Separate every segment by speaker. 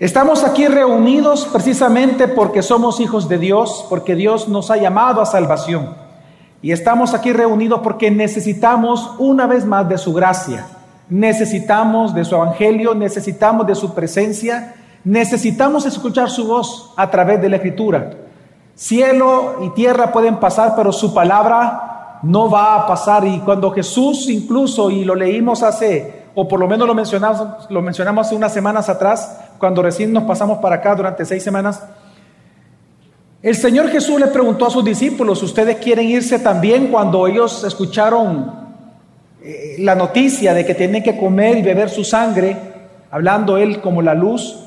Speaker 1: Estamos aquí reunidos precisamente porque somos hijos de Dios, porque Dios nos ha llamado a salvación. Y estamos aquí reunidos porque necesitamos una vez más de su gracia, necesitamos de su evangelio, necesitamos de su presencia, necesitamos escuchar su voz a través de la escritura. Cielo y tierra pueden pasar, pero su palabra no va a pasar. Y cuando Jesús incluso, y lo leímos hace, o por lo menos lo mencionamos, lo mencionamos hace unas semanas atrás, cuando recién nos pasamos para acá durante seis semanas, el Señor Jesús le preguntó a sus discípulos, ¿ustedes quieren irse también cuando ellos escucharon eh, la noticia de que tienen que comer y beber su sangre, hablando Él como la luz?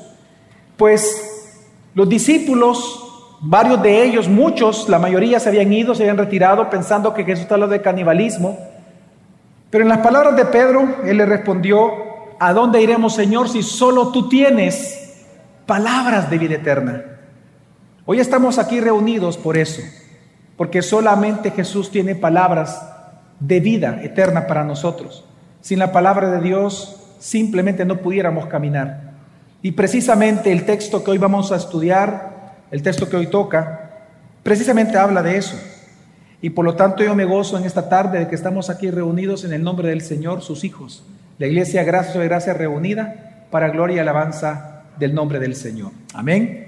Speaker 1: Pues los discípulos Varios de ellos, muchos, la mayoría se habían ido, se habían retirado pensando que Jesús hablando de canibalismo. Pero en las palabras de Pedro, él le respondió, ¿a dónde iremos, Señor, si solo tú tienes palabras de vida eterna? Hoy estamos aquí reunidos por eso, porque solamente Jesús tiene palabras de vida eterna para nosotros. Sin la palabra de Dios simplemente no pudiéramos caminar. Y precisamente el texto que hoy vamos a estudiar el texto que hoy toca, precisamente habla de eso. Y por lo tanto yo me gozo en esta tarde de que estamos aquí reunidos en el nombre del Señor, sus hijos. La iglesia Gracia sobre Gracia reunida para gloria y alabanza del nombre del Señor. Amén.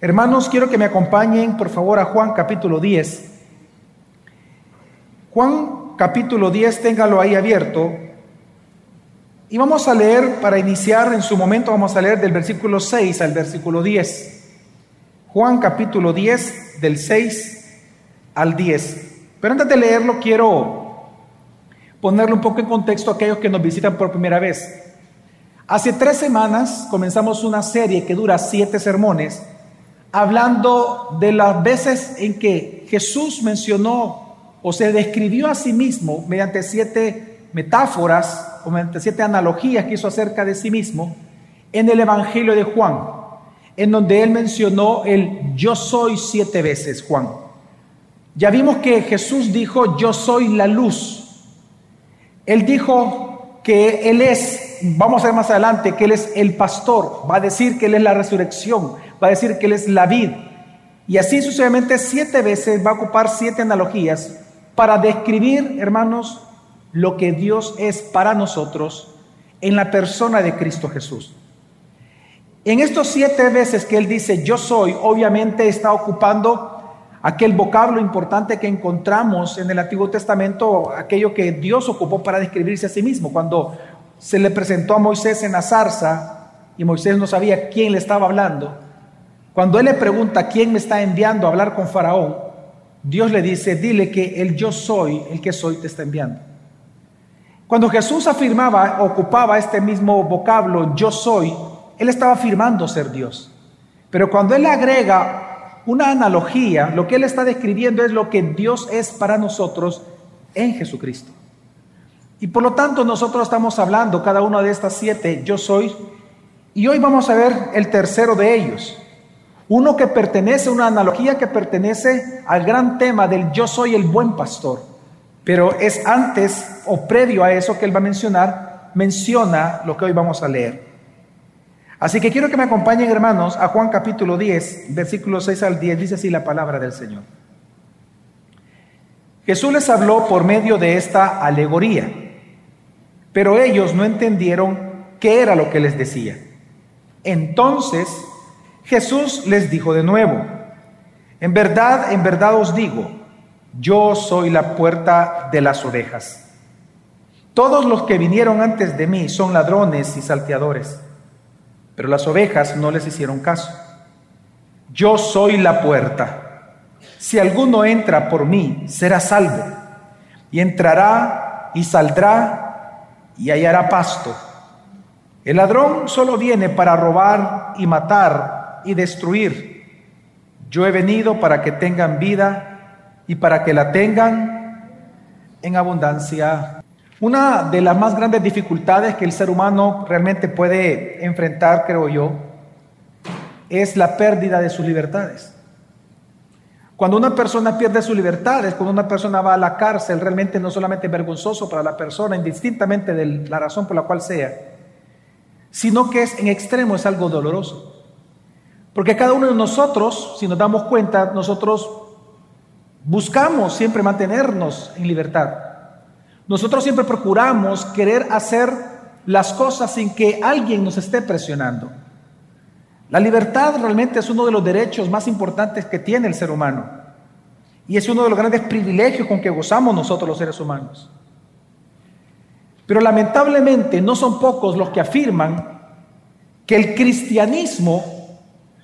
Speaker 1: Hermanos, quiero que me acompañen por favor a Juan capítulo 10. Juan capítulo 10, téngalo ahí abierto. Y vamos a leer, para iniciar en su momento, vamos a leer del versículo 6 al versículo 10. Juan capítulo 10, del 6 al 10. Pero antes de leerlo, quiero ponerle un poco en contexto a aquellos que nos visitan por primera vez. Hace tres semanas comenzamos una serie que dura siete sermones, hablando de las veces en que Jesús mencionó o se describió a sí mismo mediante siete metáforas o mediante siete analogías que hizo acerca de sí mismo en el Evangelio de Juan en donde él mencionó el yo soy siete veces, Juan. Ya vimos que Jesús dijo, yo soy la luz. Él dijo que Él es, vamos a ver más adelante, que Él es el pastor, va a decir que Él es la resurrección, va a decir que Él es la vid. Y así sucesivamente siete veces va a ocupar siete analogías para describir, hermanos, lo que Dios es para nosotros en la persona de Cristo Jesús. En estos siete veces que él dice yo soy, obviamente está ocupando aquel vocablo importante que encontramos en el Antiguo Testamento, aquello que Dios ocupó para describirse a sí mismo. Cuando se le presentó a Moisés en la zarza y Moisés no sabía quién le estaba hablando, cuando él le pregunta quién me está enviando a hablar con Faraón, Dios le dice, dile que el yo soy, el que soy, te está enviando. Cuando Jesús afirmaba, ocupaba este mismo vocablo, yo soy, él estaba afirmando ser Dios. Pero cuando él agrega una analogía, lo que él está describiendo es lo que Dios es para nosotros en Jesucristo. Y por lo tanto nosotros estamos hablando cada una de estas siete, yo soy, y hoy vamos a ver el tercero de ellos. Uno que pertenece, una analogía que pertenece al gran tema del yo soy el buen pastor. Pero es antes o previo a eso que él va a mencionar, menciona lo que hoy vamos a leer. Así que quiero que me acompañen, hermanos, a Juan capítulo 10, versículos 6 al 10, dice así la palabra del Señor. Jesús les habló por medio de esta alegoría, pero ellos no entendieron qué era lo que les decía. Entonces Jesús les dijo de nuevo, en verdad, en verdad os digo, yo soy la puerta de las ovejas. Todos los que vinieron antes de mí son ladrones y salteadores pero las ovejas no les hicieron caso. Yo soy la puerta. Si alguno entra por mí, será salvo. Y entrará y saldrá y hallará pasto. El ladrón solo viene para robar y matar y destruir. Yo he venido para que tengan vida y para que la tengan en abundancia. Una de las más grandes dificultades que el ser humano realmente puede enfrentar, creo yo, es la pérdida de sus libertades. Cuando una persona pierde sus libertades, cuando una persona va a la cárcel, realmente no solamente es vergonzoso para la persona, indistintamente de la razón por la cual sea, sino que es en extremo, es algo doloroso. Porque cada uno de nosotros, si nos damos cuenta, nosotros buscamos siempre mantenernos en libertad. Nosotros siempre procuramos querer hacer las cosas sin que alguien nos esté presionando. La libertad realmente es uno de los derechos más importantes que tiene el ser humano. Y es uno de los grandes privilegios con que gozamos nosotros los seres humanos. Pero lamentablemente no son pocos los que afirman que el cristianismo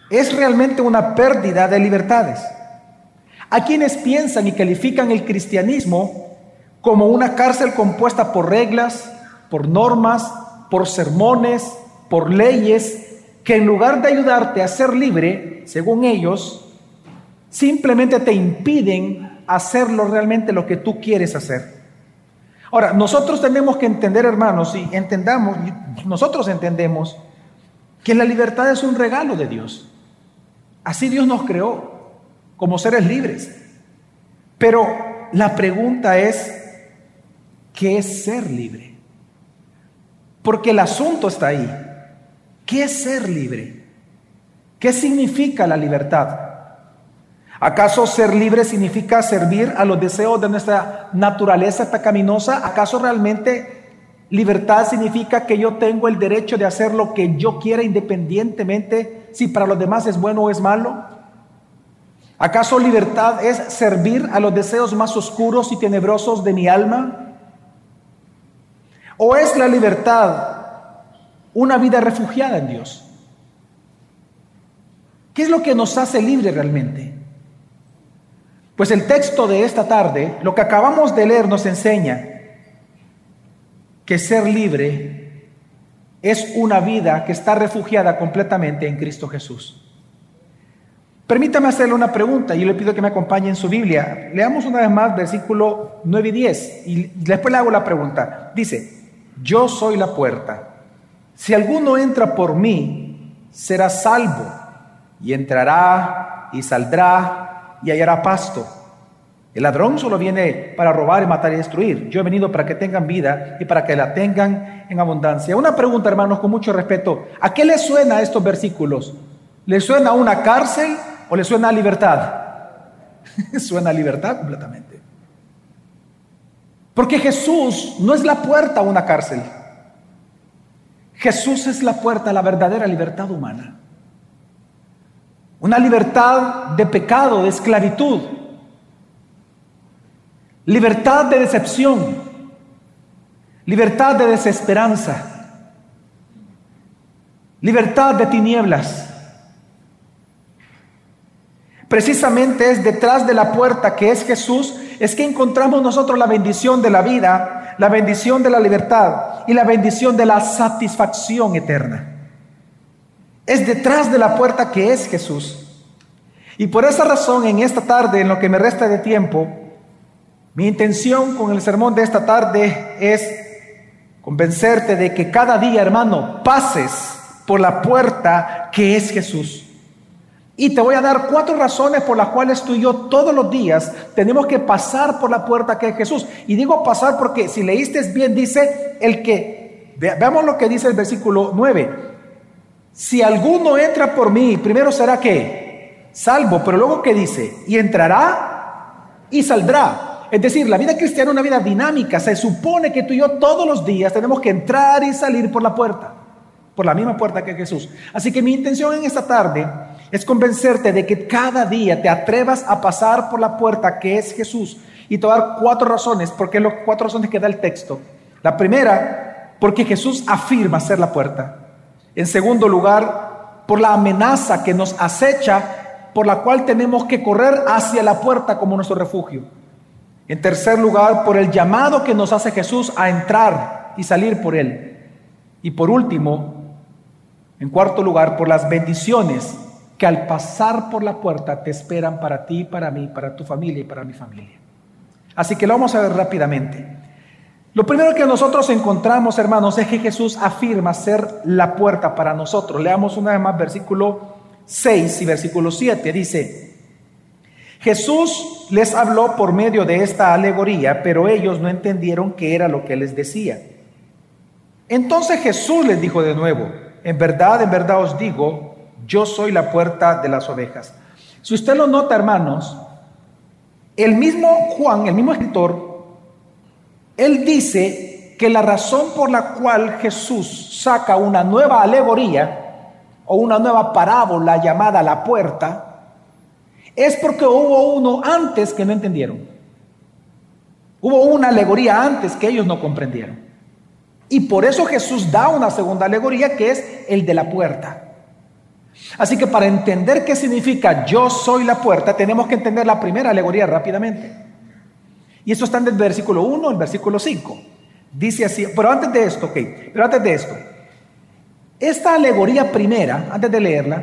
Speaker 1: es realmente una pérdida de libertades. Hay quienes piensan y califican el cristianismo como una cárcel compuesta por reglas, por normas, por sermones, por leyes, que en lugar de ayudarte a ser libre, según ellos, simplemente te impiden hacerlo realmente lo que tú quieres hacer. Ahora, nosotros tenemos que entender, hermanos, y entendamos, nosotros entendemos que la libertad es un regalo de Dios. Así Dios nos creó como seres libres. Pero la pregunta es, ¿qué es ser libre? Porque el asunto está ahí. ¿Qué es ser libre? ¿Qué significa la libertad? ¿Acaso ser libre significa servir a los deseos de nuestra naturaleza pecaminosa? ¿Acaso realmente libertad significa que yo tengo el derecho de hacer lo que yo quiera independientemente si para los demás es bueno o es malo? ¿Acaso libertad es servir a los deseos más oscuros y tenebrosos de mi alma? ¿O es la libertad una vida refugiada en Dios? ¿Qué es lo que nos hace libre realmente? Pues el texto de esta tarde, lo que acabamos de leer nos enseña que ser libre es una vida que está refugiada completamente en Cristo Jesús. Permítame hacerle una pregunta y yo le pido que me acompañe en su Biblia. Leamos una vez más versículo 9 y 10 y después le hago la pregunta. Dice, yo soy la puerta. Si alguno entra por mí, será salvo y entrará y saldrá y hallará pasto. El ladrón solo viene para robar y matar y destruir. Yo he venido para que tengan vida y para que la tengan en abundancia. Una pregunta, hermanos, con mucho respeto. ¿A qué le suena estos versículos? ¿Le suena a una cárcel o le suena a libertad? suena a libertad completamente. Porque Jesús no es la puerta a una cárcel. Jesús es la puerta a la verdadera libertad humana. Una libertad de pecado, de esclavitud. Libertad de decepción. Libertad de desesperanza. Libertad de tinieblas. Precisamente es detrás de la puerta que es Jesús es que encontramos nosotros la bendición de la vida, la bendición de la libertad y la bendición de la satisfacción eterna. Es detrás de la puerta que es Jesús. Y por esa razón, en esta tarde, en lo que me resta de tiempo, mi intención con el sermón de esta tarde es convencerte de que cada día, hermano, pases por la puerta que es Jesús. Y te voy a dar cuatro razones por las cuales tú y yo todos los días tenemos que pasar por la puerta que es Jesús. Y digo pasar porque si leíste bien dice el que, veamos lo que dice el versículo 9. Si alguno entra por mí, primero será que salvo, pero luego que dice, y entrará y saldrá. Es decir, la vida cristiana es una vida dinámica. Se supone que tú y yo todos los días tenemos que entrar y salir por la puerta, por la misma puerta que Jesús. Así que mi intención en esta tarde es convencerte de que cada día te atrevas a pasar por la puerta que es Jesús. Y te voy a dar cuatro razones, porque las cuatro razones que da el texto. La primera, porque Jesús afirma ser la puerta. En segundo lugar, por la amenaza que nos acecha, por la cual tenemos que correr hacia la puerta como nuestro refugio. En tercer lugar, por el llamado que nos hace Jesús a entrar y salir por él. Y por último, en cuarto lugar, por las bendiciones que al pasar por la puerta te esperan para ti, para mí, para tu familia y para mi familia. Así que lo vamos a ver rápidamente. Lo primero que nosotros encontramos, hermanos, es que Jesús afirma ser la puerta para nosotros. Leamos una vez más versículo 6 y versículo 7. Dice, Jesús les habló por medio de esta alegoría, pero ellos no entendieron qué era lo que les decía. Entonces Jesús les dijo de nuevo, en verdad, en verdad os digo, yo soy la puerta de las ovejas. Si usted lo nota, hermanos, el mismo Juan, el mismo escritor, él dice que la razón por la cual Jesús saca una nueva alegoría o una nueva parábola llamada la puerta, es porque hubo uno antes que no entendieron. Hubo una alegoría antes que ellos no comprendieron. Y por eso Jesús da una segunda alegoría que es el de la puerta. Así que para entender qué significa yo soy la puerta, tenemos que entender la primera alegoría rápidamente. Y eso está en el versículo 1 el versículo 5. Dice así, pero antes de esto, ok, pero antes de esto, esta alegoría primera, antes de leerla,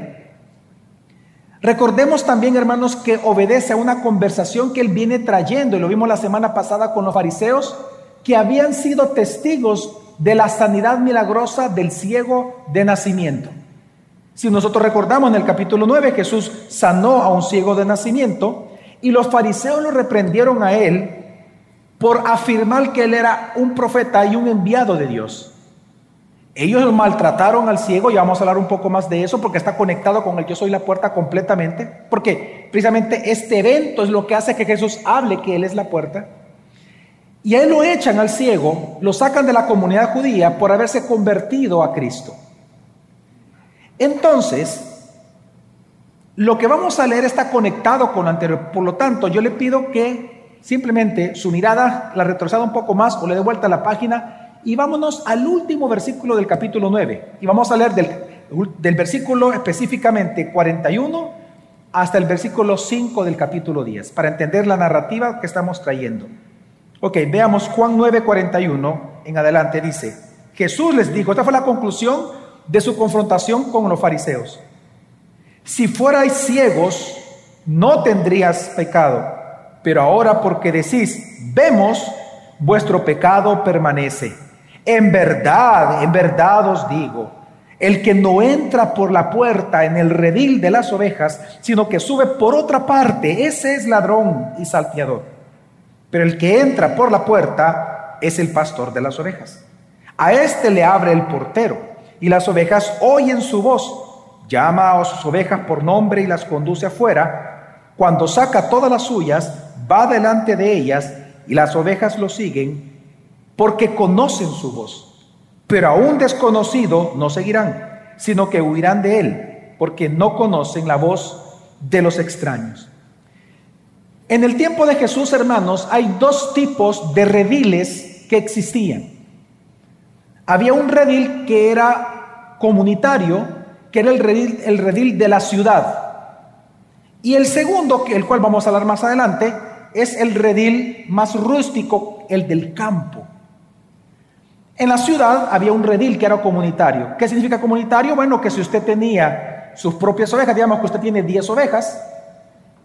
Speaker 1: recordemos también, hermanos, que obedece a una conversación que él viene trayendo, y lo vimos la semana pasada con los fariseos, que habían sido testigos de la sanidad milagrosa del ciego de nacimiento. Si nosotros recordamos en el capítulo 9, Jesús sanó a un ciego de nacimiento y los fariseos lo reprendieron a él por afirmar que él era un profeta y un enviado de Dios. Ellos maltrataron al ciego y vamos a hablar un poco más de eso porque está conectado con el yo soy la puerta completamente. Porque precisamente este evento es lo que hace que Jesús hable que Él es la puerta. Y a él lo echan al ciego, lo sacan de la comunidad judía por haberse convertido a Cristo. Entonces, lo que vamos a leer está conectado con lo anterior. Por lo tanto, yo le pido que simplemente su mirada la retroceda un poco más o le dé vuelta a la página y vámonos al último versículo del capítulo 9. Y vamos a leer del, del versículo específicamente 41 hasta el versículo 5 del capítulo 10, para entender la narrativa que estamos trayendo. Ok, veamos Juan 9:41 en adelante, dice, Jesús les dijo, esta fue la conclusión de su confrontación con los fariseos. Si fuerais ciegos, no tendrías pecado, pero ahora porque decís, vemos, vuestro pecado permanece. En verdad, en verdad os digo, el que no entra por la puerta en el redil de las ovejas, sino que sube por otra parte, ese es ladrón y salteador. Pero el que entra por la puerta es el pastor de las ovejas. A éste le abre el portero y las ovejas oyen su voz. Llama a sus ovejas por nombre y las conduce afuera. Cuando saca todas las suyas, va delante de ellas y las ovejas lo siguen porque conocen su voz. Pero a un desconocido no seguirán, sino que huirán de él, porque no conocen la voz de los extraños. En el tiempo de Jesús, hermanos, hay dos tipos de rediles que existían. Había un redil que era comunitario, que era el redil, el redil de la ciudad. Y el segundo, el cual vamos a hablar más adelante, es el redil más rústico, el del campo. En la ciudad había un redil que era comunitario. ¿Qué significa comunitario? Bueno, que si usted tenía sus propias ovejas, digamos que usted tiene 10 ovejas,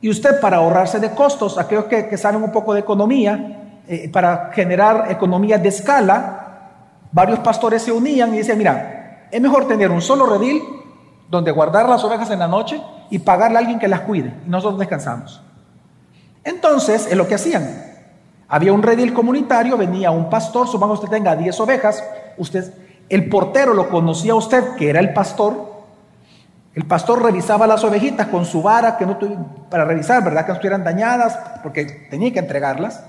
Speaker 1: y usted para ahorrarse de costos, aquellos que, saben un poco de economía, eh, para generar economía de escala, varios pastores se unían y decían, mira, es mejor tener un solo redil donde guardar las ovejas en la noche y pagarle a alguien que las cuide, y nosotros descansamos. Entonces, es lo que hacían. Había un redil comunitario, venía un pastor, supongamos usted tenga 10 ovejas, usted, el portero lo conocía a usted, que era el pastor. El pastor revisaba las ovejitas con su vara, que no para revisar, ¿verdad? Que no estuvieran dañadas, porque tenía que entregarlas.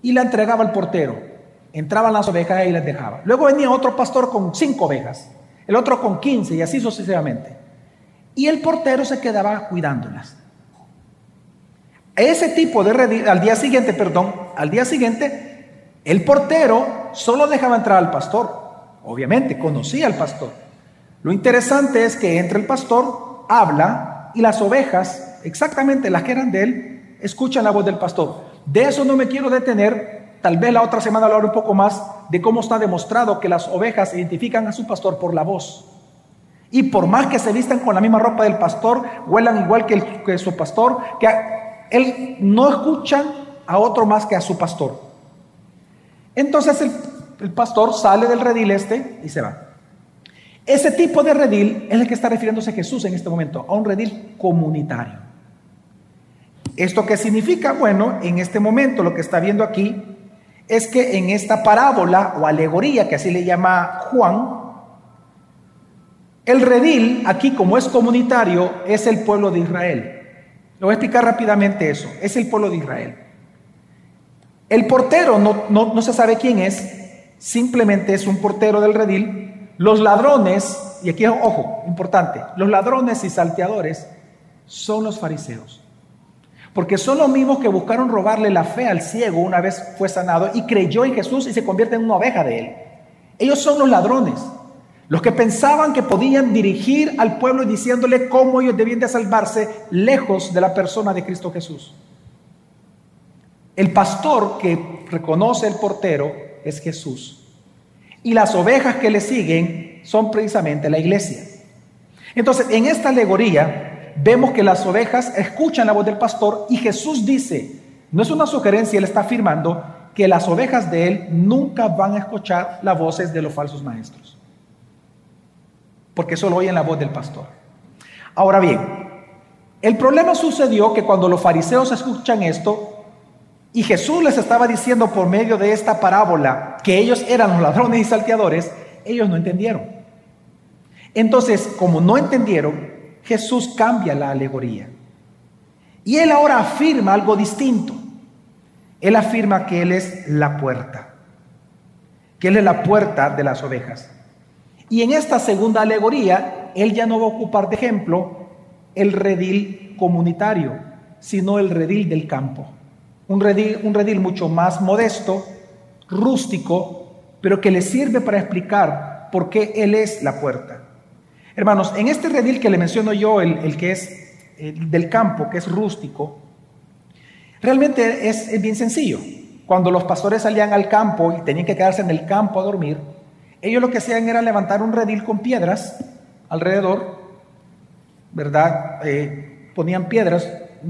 Speaker 1: Y la entregaba al portero. Entraban las ovejas y las dejaba. Luego venía otro pastor con cinco ovejas, el otro con 15 y así sucesivamente. Y el portero se quedaba cuidándolas. Ese tipo de al día siguiente, perdón, al día siguiente, el portero solo dejaba entrar al pastor. Obviamente, conocía al pastor. Lo interesante es que entre el pastor, habla y las ovejas, exactamente las que eran de él, escuchan la voz del pastor. De eso no me quiero detener. Tal vez la otra semana hablar un poco más de cómo está demostrado que las ovejas identifican a su pastor por la voz. Y por más que se vistan con la misma ropa del pastor, huelan igual que, que su pastor, que él no escucha a otro más que a su pastor. Entonces el, pastor sale del redil este y se va. Ese tipo de redil es el que está refiriéndose Jesús en este momento, a un redil comunitario. ¿Esto qué significa? Bueno, en este momento lo que está viendo aquí es que en esta parábola o alegoría, que así le llama Juan, el redil, aquí como es comunitario, es el pueblo de Israel. Lo voy a explicar rápidamente eso. Es el pueblo de Israel. El portero no, no, se sabe quién es, simplemente es un portero del redil. Los ladrones, y aquí ojo, importante, los ladrones y salteadores son los fariseos. Porque son los mismos que buscaron robarle la fe al ciego una vez fue sanado y creyó en Jesús y se convierte en una oveja de él. Ellos son los ladrones, los que pensaban que podían dirigir al pueblo diciéndole cómo ellos debían de salvarse lejos de la persona de Cristo Jesús. El pastor que reconoce el portero es Jesús. Y las ovejas que le siguen son precisamente la iglesia. Entonces, en esta alegoría, vemos que las ovejas escuchan la voz del pastor y Jesús dice, no es una sugerencia, él está afirmando que las ovejas de él nunca van a escuchar las voces de los falsos maestros, porque solo oyen la voz del pastor. Ahora bien, el problema sucedió que cuando los fariseos escuchan esto, y Jesús les estaba diciendo por medio de esta parábola que ellos eran los ladrones y salteadores, ellos no entendieron. Entonces, como no entendieron, Jesús cambia la alegoría. Y él ahora afirma algo distinto. Él afirma que Él es la puerta, que Él es la puerta de las ovejas. Y en esta segunda alegoría, Él ya no va a ocupar de ejemplo el redil comunitario, sino el redil del campo. Un redil, un redil mucho más modesto, rústico, pero que le sirve para explicar por qué Él es la puerta. Hermanos, en este redil que le menciono yo, el, que es del campo, que es rústico, realmente es, bien sencillo. Cuando los pastores salían al campo y tenían que quedarse en el campo a dormir, ellos lo que hacían era levantar un redil con piedras alrededor, ¿verdad? Eh, ponían piedras,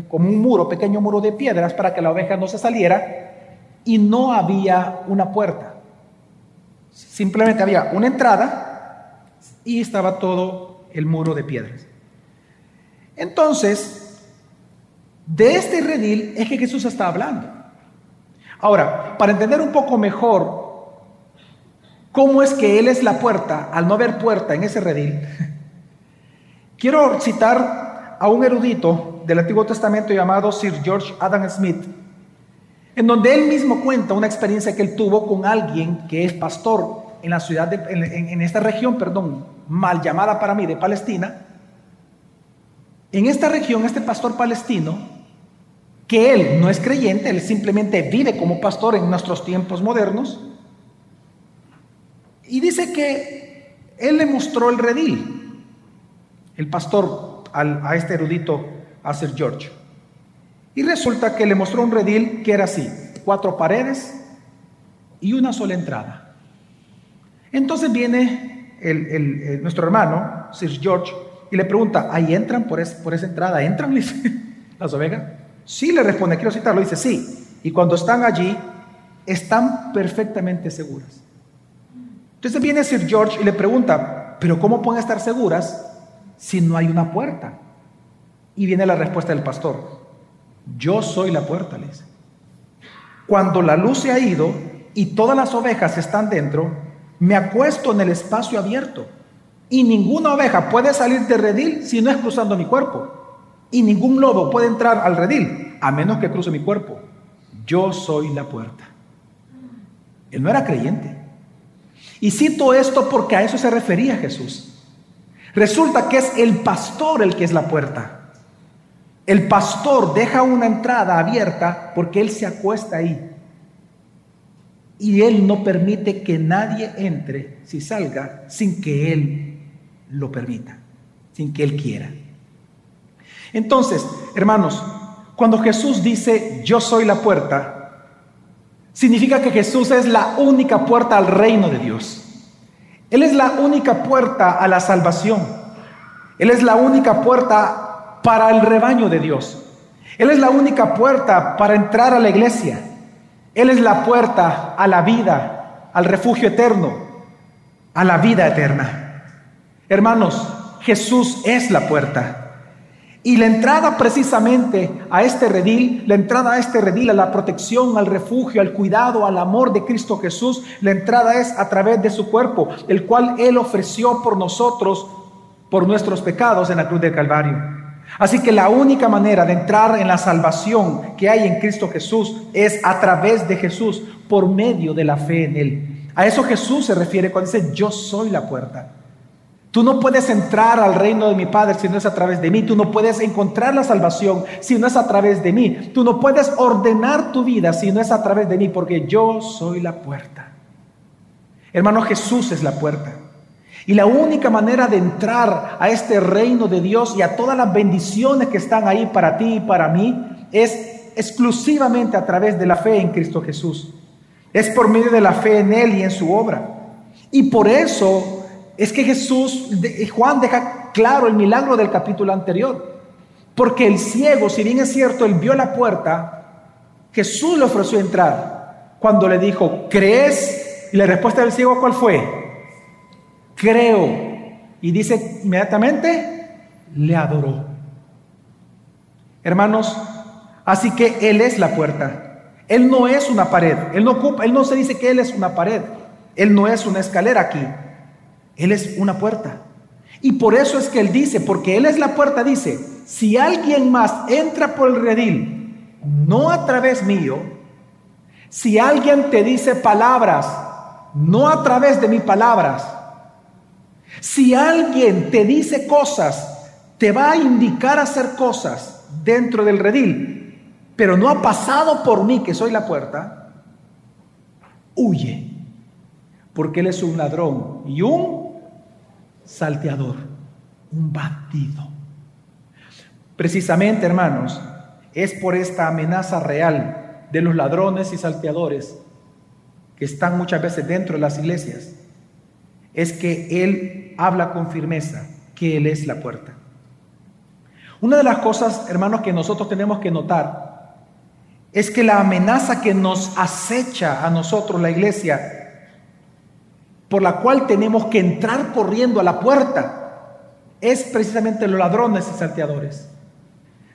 Speaker 1: como un muro, pequeño muro de piedras para que la oveja no se saliera y no había una puerta. Simplemente había una entrada y estaba todo el muro de piedras. Entonces, de este redil es que Jesús está hablando. Ahora, para entender un poco mejor cómo es que Él es la puerta, al no haber puerta en ese redil, quiero citar a un erudito del Antiguo Testamento llamado Sir George Adam Smith, en donde él mismo cuenta una experiencia que él tuvo con alguien que es pastor en la ciudad, de, en, esta región, perdón, mal llamada para mí de Palestina, en esta región, este pastor palestino, que él no es creyente, él simplemente vive como pastor en nuestros tiempos modernos, y dice que él le mostró el redil, el pastor a este erudito, a Sir George. Y resulta que le mostró un redil que era así, cuatro paredes y una sola entrada. Entonces viene el, nuestro hermano, Sir George, y le pregunta, ¿ahí entran por, por esa entrada? ¿Entran las ovejas? Sí, le responde, quiero citarlo, dice, sí. Y cuando están allí, están perfectamente seguras. Entonces viene Sir George y le pregunta, ¿pero cómo pueden estar seguras si no hay una puerta? Y viene la respuesta del pastor, yo soy la puerta, le dice. Cuando la luz se ha ido y todas las ovejas están dentro, me acuesto en el espacio abierto y ninguna oveja puede salir de redil si no es cruzando mi cuerpo. Y ningún lobo puede entrar al redil a menos que cruce mi cuerpo. Yo soy la puerta. Él no era creyente. Y cito esto porque a eso se refería Jesús. Resulta que es el pastor el que es la puerta. El pastor deja una entrada abierta porque él se acuesta ahí y Él no permite que nadie entre si salga sin que Él lo permita, sin que Él quiera. Entonces, hermanos, cuando Jesús dice yo soy la puerta, significa que Jesús es la única puerta al reino de Dios. Él es la única puerta a la salvación. Él es la única puerta para el rebaño de Dios. Él es la única puerta para entrar a la iglesia. Él es la puerta a la vida, al refugio eterno, a la vida eterna. Hermanos, Jesús es la puerta. Y la entrada precisamente a este redil, la entrada a este redil, a la protección, al refugio, al cuidado, al amor de Cristo Jesús, la entrada es a través de su cuerpo, el cual Él ofreció por nosotros, por nuestros pecados en la cruz del Calvario. Así que la única manera de entrar en la salvación que hay en Cristo Jesús es a través de Jesús, por medio de la fe en Él. A eso Jesús se refiere cuando dice, yo soy la puerta. Tú no puedes entrar al reino de mi Padre si no es a través de mí. Tú no puedes encontrar la salvación si no es a través de mí. Tú no puedes ordenar tu vida si no es a través de mí, porque yo soy la puerta. Hermano, Jesús es la puerta. Y la única manera de entrar a este reino de Dios y a todas las bendiciones que están ahí para ti y para mí es exclusivamente a través de la fe en Cristo Jesús. Es por medio de la fe en Él y en su obra. Y por eso es que Jesús, Juan deja claro el milagro del capítulo anterior. Porque el ciego, si bien es cierto, él vio la puerta, Jesús le ofreció entrar. Cuando le dijo, ¿crees? Y la respuesta del ciego, ¿cuál fue? Creo. Y dice inmediatamente, le adoró. Hermanos, así que Él es la puerta. Él no es una pared. Él no, ocupa, él no se dice que Él es una pared. Él no es una escalera aquí. Él es una puerta. Y por eso es que Él dice, porque Él es la puerta, dice, si alguien más entra por el redil, no a través mío, si alguien te dice palabras, no a través de mis palabras, si alguien te dice cosas, te va a indicar hacer cosas dentro del redil, pero no ha pasado por mí, que soy la puerta, huye, porque Él es un ladrón y un salteador, un bandido. Precisamente, hermanos, es por esta amenaza real de los ladrones y salteadores que están muchas veces dentro de las iglesias, es que Él habla con firmeza que Él es la puerta. Una de las cosas, hermanos, que nosotros tenemos que notar es que la amenaza que nos acecha a nosotros, la iglesia, por la cual tenemos que entrar corriendo a la puerta es precisamente los ladrones y salteadores.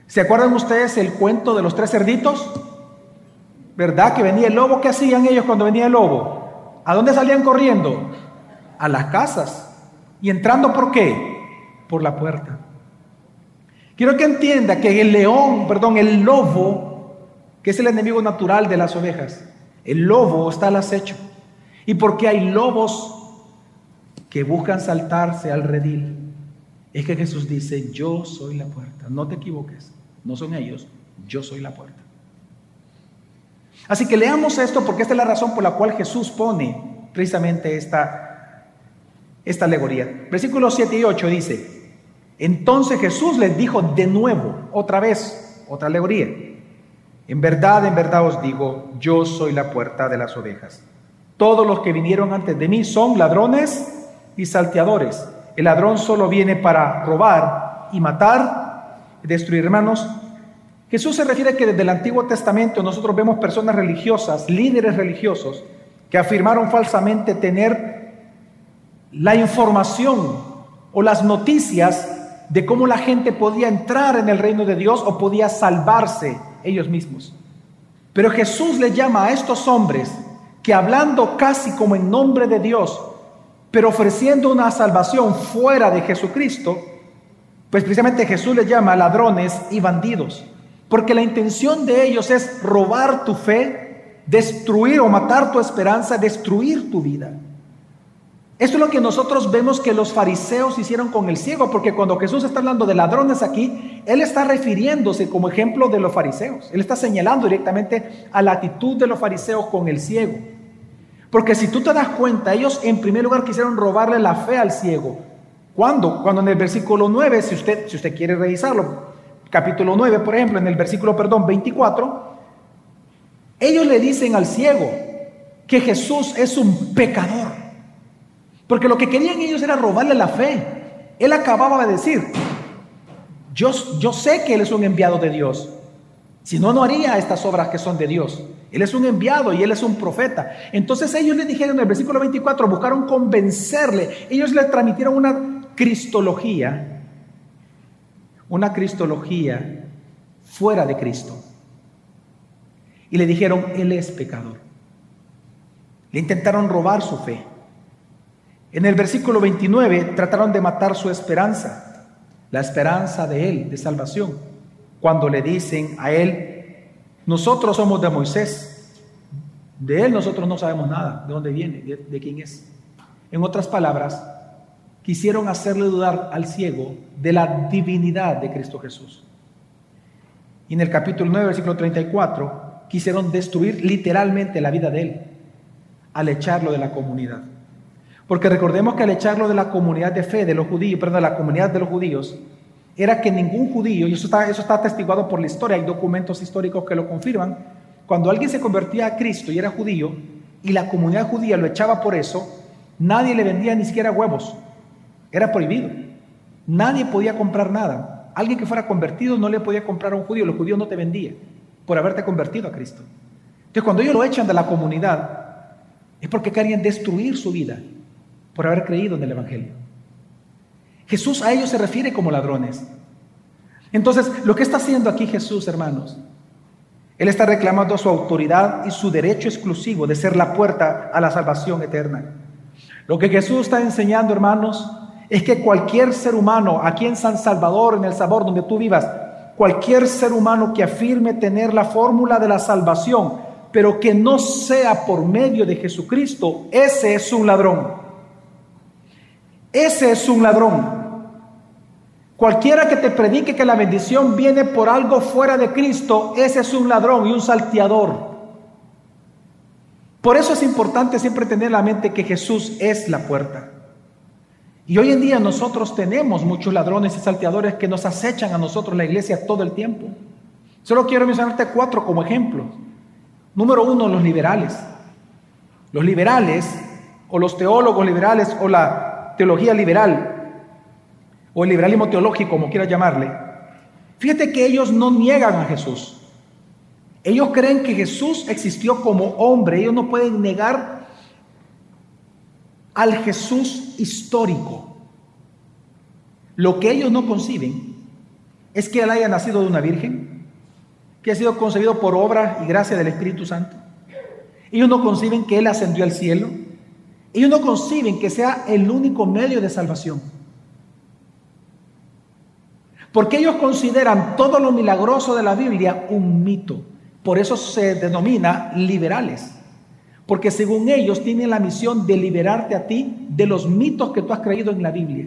Speaker 1: ¿Se acuerdan ustedes el cuento de los tres cerditos? ¿Verdad? Que venía el lobo. ¿Qué hacían ellos cuando venía el lobo? ¿A dónde salían corriendo? A las casas. ¿Y entrando por qué? Por la puerta. Quiero que entienda que el león, perdón, el lobo, que es el enemigo natural de las ovejas, el lobo está al acecho. Y porque hay lobos que buscan saltarse al redil, es que Jesús dice, yo soy la puerta. No te equivoques, no son ellos, yo soy la puerta. Así que leamos esto porque esta es la razón por la cual Jesús pone precisamente esta, esta alegoría. Versículos 7 y 8 dice, entonces Jesús les dijo de nuevo, otra vez, otra alegoría. En verdad, en verdad os digo, yo soy la puerta de las ovejas. Todos los que vinieron antes de mí son ladrones y salteadores. El ladrón solo viene para robar y matar destruir. Hermanos, Jesús se refiere que desde el Antiguo Testamento nosotros vemos personas religiosas, líderes religiosos, que afirmaron falsamente tener la información o las noticias de cómo la gente podía entrar en el reino de Dios o podía salvarse ellos mismos. Pero Jesús le llama a estos hombres que hablando casi como en nombre de Dios, pero ofreciendo una salvación fuera de Jesucristo, pues precisamente Jesús les llama ladrones y bandidos, porque la intención de ellos es robar tu fe, destruir o matar tu esperanza, destruir tu vida. Esto es lo que nosotros vemos que los fariseos hicieron con el ciego, porque cuando Jesús está hablando de ladrones aquí, Él está refiriéndose como ejemplo de los fariseos. Él está señalando directamente a la actitud de los fariseos con el ciego. Porque si tú te das cuenta, ellos en primer lugar quisieron robarle la fe al ciego. ¿Cuándo? Cuando en el versículo 9, si usted, si usted quiere revisarlo, capítulo 9, por ejemplo, en el versículo, perdón, 24, ellos le dicen al ciego que Jesús es un pecador. Porque lo que querían ellos era robarle la fe. Él acababa de decir, yo, yo sé que Él es un enviado de Dios. Si no, no haría estas obras que son de Dios. Él es un enviado y él es un profeta. Entonces ellos le dijeron en el versículo 24, buscaron convencerle. Ellos le transmitieron una cristología, una cristología fuera de Cristo. Y le dijeron, Él es pecador. Le intentaron robar su fe. En el versículo 29 trataron de matar su esperanza, la esperanza de Él, de salvación, cuando le dicen a Él, nosotros somos de Moisés, de Él nosotros no sabemos nada, de dónde viene, de, quién es. En otras palabras, quisieron hacerle dudar al ciego de la divinidad de Cristo Jesús. Y en el capítulo 9, versículo 34, quisieron destruir literalmente la vida de él al echarlo de la comunidad. Porque recordemos que al echarlo de la comunidad de fe de los judíos, perdón, de la comunidad de los judíos, era que ningún judío, y eso está, eso está atestiguado por la historia, hay documentos históricos que lo confirman, cuando alguien se convertía a Cristo y era judío, y la comunidad judía lo echaba por eso, nadie le vendía ni siquiera huevos, era prohibido. Nadie podía comprar nada. Alguien que fuera convertido no le podía comprar a un judío, los judíos no te vendían por haberte convertido a Cristo. Entonces cuando ellos lo echan de la comunidad, es porque querían destruir su vida por haber creído en el Evangelio. Jesús a ellos se refiere como ladrones. Entonces, lo que está haciendo aquí Jesús, hermanos, Él está reclamando su autoridad y su derecho exclusivo de ser la puerta a la salvación eterna. Lo que Jesús está enseñando, hermanos, es que cualquier ser humano aquí en San Salvador, en el sabor donde tú vivas, cualquier ser humano que afirme tener la fórmula de la salvación, pero que no sea por medio de Jesucristo, ese es un ladrón. Ese es un ladrón. Cualquiera que te predique que la bendición viene por algo fuera de Cristo, ese es un ladrón y un salteador. Por eso es importante siempre tener en la mente que Jesús es la puerta. Y hoy en día nosotros tenemos muchos ladrones y salteadores que nos acechan a nosotros la iglesia todo el tiempo. Solo quiero mencionarte cuatro como ejemplos. Número uno, los liberales. Los liberales, o los teólogos liberales, o la teología liberal, o el liberalismo teológico, como quieras llamarle. Fíjate que ellos no niegan a Jesús. Ellos creen que Jesús existió como hombre. Ellos no pueden negar al Jesús histórico. Lo que ellos no conciben es que Él haya nacido de una virgen, que ha sido concebido por obra y gracia del Espíritu Santo. Ellos no conciben que Él ascendió al cielo. Ellos no conciben que sea el único medio de salvación. Porque ellos consideran todo lo milagroso de la Biblia un mito. Por eso se denomina liberales. Porque según ellos tienen la misión de liberarte a ti de los mitos que tú has creído en la Biblia.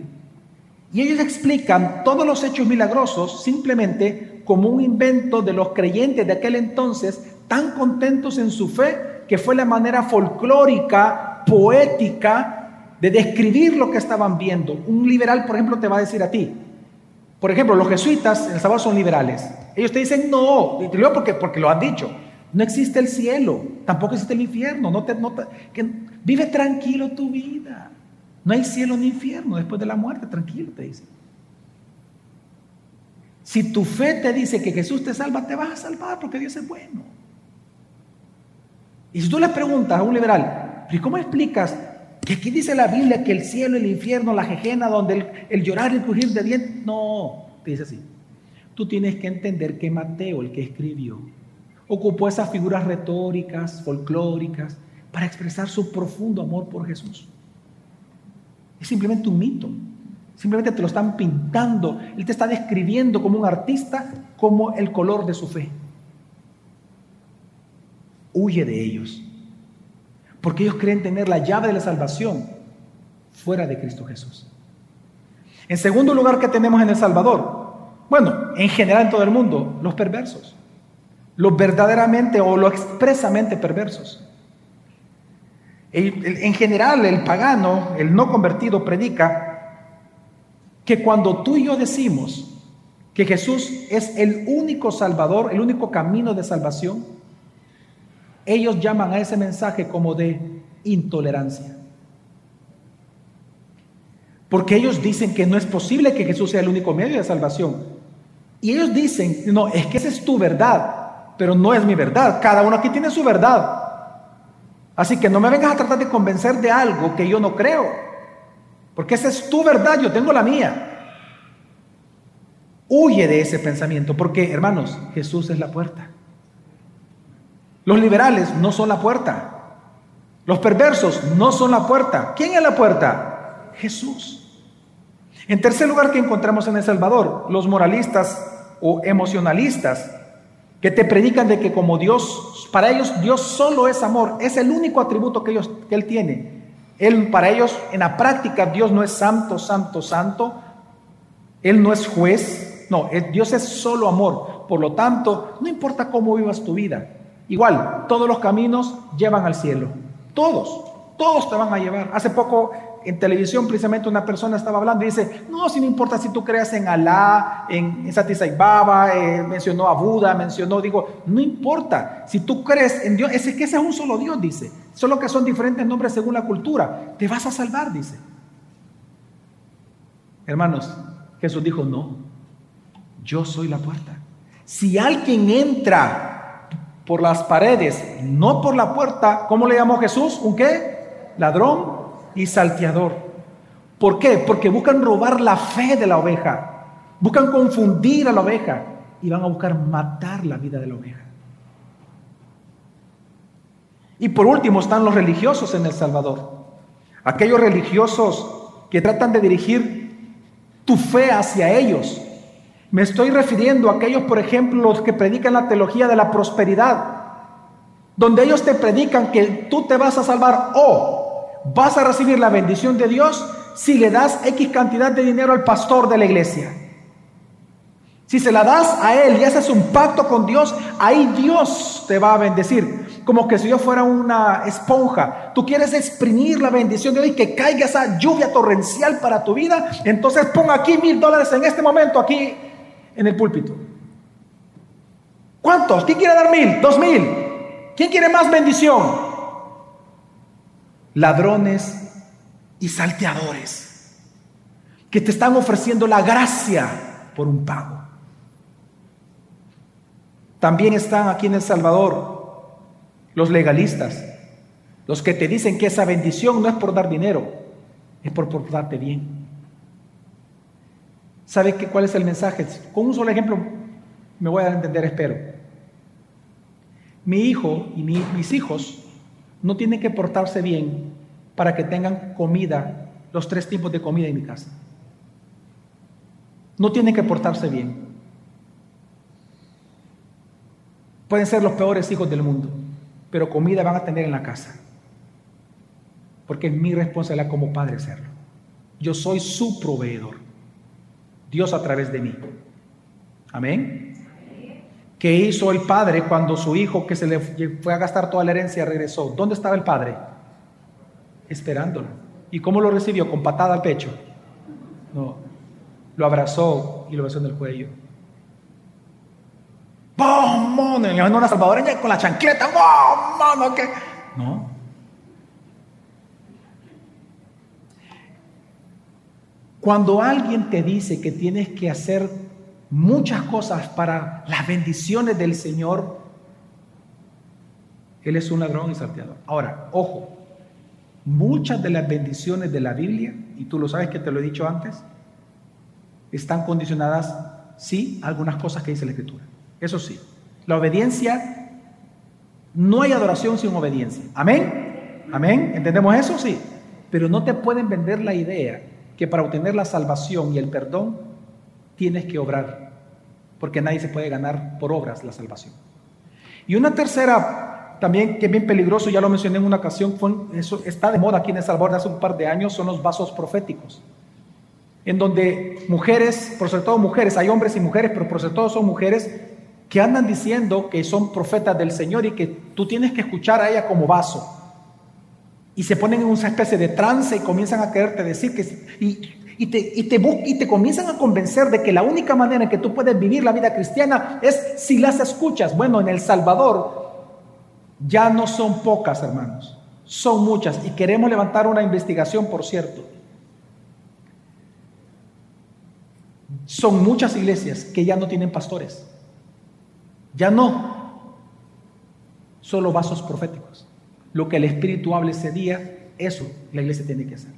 Speaker 1: Y ellos explican todos los hechos milagrosos simplemente como un invento de los creyentes de aquel entonces, tan contentos en su fe, que fue la manera folclórica, poética, de describir lo que estaban viendo. Un liberal, por ejemplo, te va a decir a ti, por ejemplo, los jesuitas en El Salvador son liberales. Ellos te dicen no, porque, porque lo han dicho. No existe el cielo, tampoco existe el infierno. No te, que, vive tranquilo tu vida. No hay cielo ni infierno después de la muerte, tranquilo, te dice. Si tu fe te dice que Jesús te salva, te vas a salvar porque Dios es bueno. Y si tú le preguntas a un liberal, ¿y cómo explicas que aquí dice la Biblia que el cielo, el infierno, la jejena, donde el, el llorar y el crujir de dientes? No, te dice así. Tú tienes que entender que Mateo, el que escribió, ocupó esas figuras retóricas, folclóricas, para expresar su profundo amor por Jesús. Es simplemente un mito. Simplemente te lo están pintando. Él te está describiendo como un artista, como el color de su fe. Huye de ellos. Porque ellos creen tener la llave de la salvación fuera de Cristo Jesús. En segundo lugar, ¿qué tenemos en El Salvador? Bueno, en general en todo el mundo, los perversos los verdaderamente o lo expresamente perversos. En general, el pagano, el no convertido, predica que cuando tú y yo decimos que Jesús es el único salvador, el único camino de salvación, ellos llaman a ese mensaje como de intolerancia. Porque ellos dicen que no es posible que Jesús sea el único medio de salvación. Y ellos dicen, no, es que esa es tu verdad pero no es mi verdad. Cada uno aquí tiene su verdad. Así que no me vengas a tratar de convencer de algo que yo no creo. Porque esa es tu verdad, yo tengo la mía. Huye de ese pensamiento, porque hermanos, Jesús es la puerta. Los liberales no son la puerta. Los perversos no son la puerta. ¿Quién es la puerta? Jesús. En tercer lugar que encontramos en El Salvador, los moralistas o emocionalistas que te predican de que como Dios, para ellos Dios solo es amor, es el único atributo que, ellos, que Él tiene. Él, para ellos, en la práctica, Dios no es santo, santo, santo. Él no es juez. No, Dios es solo amor. Por lo tanto, no importa cómo vivas tu vida. Igual, todos los caminos llevan al cielo. Todos, todos te van a llevar. Hace poco en televisión precisamente una persona estaba hablando y dice, no, si no importa si tú creas en Alá, en, Satisai Baba, eh, mencionó a Buda, mencionó, digo, no importa, si tú crees en Dios, es que ese es un solo Dios, dice, solo que son diferentes nombres según la cultura, te vas a salvar, dice. Hermanos, Jesús dijo, no, yo soy la puerta. Si alguien entra por las paredes, no por la puerta, ¿cómo le llamó Jesús? ¿Un qué? Ladrón y salteador. ¿Por qué? Porque buscan robar la fe de la oveja, buscan confundir a la oveja y van a buscar matar la vida de la oveja. Y por último están los religiosos en El Salvador. Aquellos religiosos que tratan de dirigir tu fe hacia ellos. Me estoy refiriendo a aquellos, por ejemplo, los que predican la teología de la prosperidad, donde ellos te predican que tú te vas a salvar o vas a recibir la bendición de Dios si le das X cantidad de dinero al pastor de la iglesia. Si se la das a él y haces un pacto con Dios, ahí Dios te va a bendecir. Como que si yo fuera una esponja. Tú quieres exprimir la bendición de Dios y que caiga esa lluvia torrencial para tu vida. Entonces pon aquí mil dólares en este momento, aquí en el púlpito. ¿Cuántos? ¿Quién quiere dar mil? ¿Dos mil? ¿Quién quiere más bendición? ladrones y salteadores que te están ofreciendo la gracia por un pago. También están aquí en El Salvador los legalistas, los que te dicen que esa bendición no es por dar dinero, es por portarte bien. ¿Sabe qué, cuál es el mensaje? Con un solo ejemplo me voy a entender, espero. Mi hijo y mis hijos no tienen que portarse bien para que tengan comida, los tres tipos de comida en mi casa. No tienen que portarse bien. Pueden ser los peores hijos del mundo, pero comida van a tener en la casa. Porque es mi responsabilidad como padre hacerlo. Yo soy su proveedor. Dios a través de mí. Amén. ¿Qué hizo el padre cuando su hijo que se le fue a gastar toda la herencia regresó? ¿Dónde estaba el padre? Esperándolo. ¿Y cómo lo recibió? Con patada al pecho. No. Lo abrazó y lo besó en el cuello. ¡Bom! Le una salvadoreña con la chancleta. ¡Bom! ¿Qué? No. Cuando alguien te dice que tienes que hacer muchas cosas para las bendiciones del Señor, Él es un ladrón y salteador. Ahora, ojo, muchas de las bendiciones de la Biblia, y tú lo sabes que te lo he dicho antes, están condicionadas, sí, a algunas cosas que dice la Escritura. Eso sí, la obediencia, no hay adoración sin obediencia. Amén. Amén. ¿Entendemos eso? Sí. Pero no te pueden vender la idea que para obtener la salvación y el perdón tienes que obrar, porque nadie se puede ganar por obras la salvación. Y una tercera, también que es bien peligroso, ya lo mencioné en una ocasión, eso está de moda aquí en El Salvador hace un par de años, son los vasos proféticos, en donde mujeres, por sobre todo mujeres, hay hombres y mujeres, pero por sobre todo son mujeres que andan diciendo que son profetas del Señor y que tú tienes que escuchar a ella como vaso. Y se ponen en una especie de trance y comienzan a quererte decir que... Y, te, y, te, y te comienzan a convencer de que la única manera en que tú puedes vivir la vida cristiana es si las escuchas. Bueno, en El Salvador ya no son pocas, hermanos, son muchas. Y queremos levantar una investigación, por cierto. Son muchas iglesias que ya no tienen pastores. Ya no. Solo vasos proféticos. Lo que el Espíritu hable ese día, eso la iglesia tiene que hacer.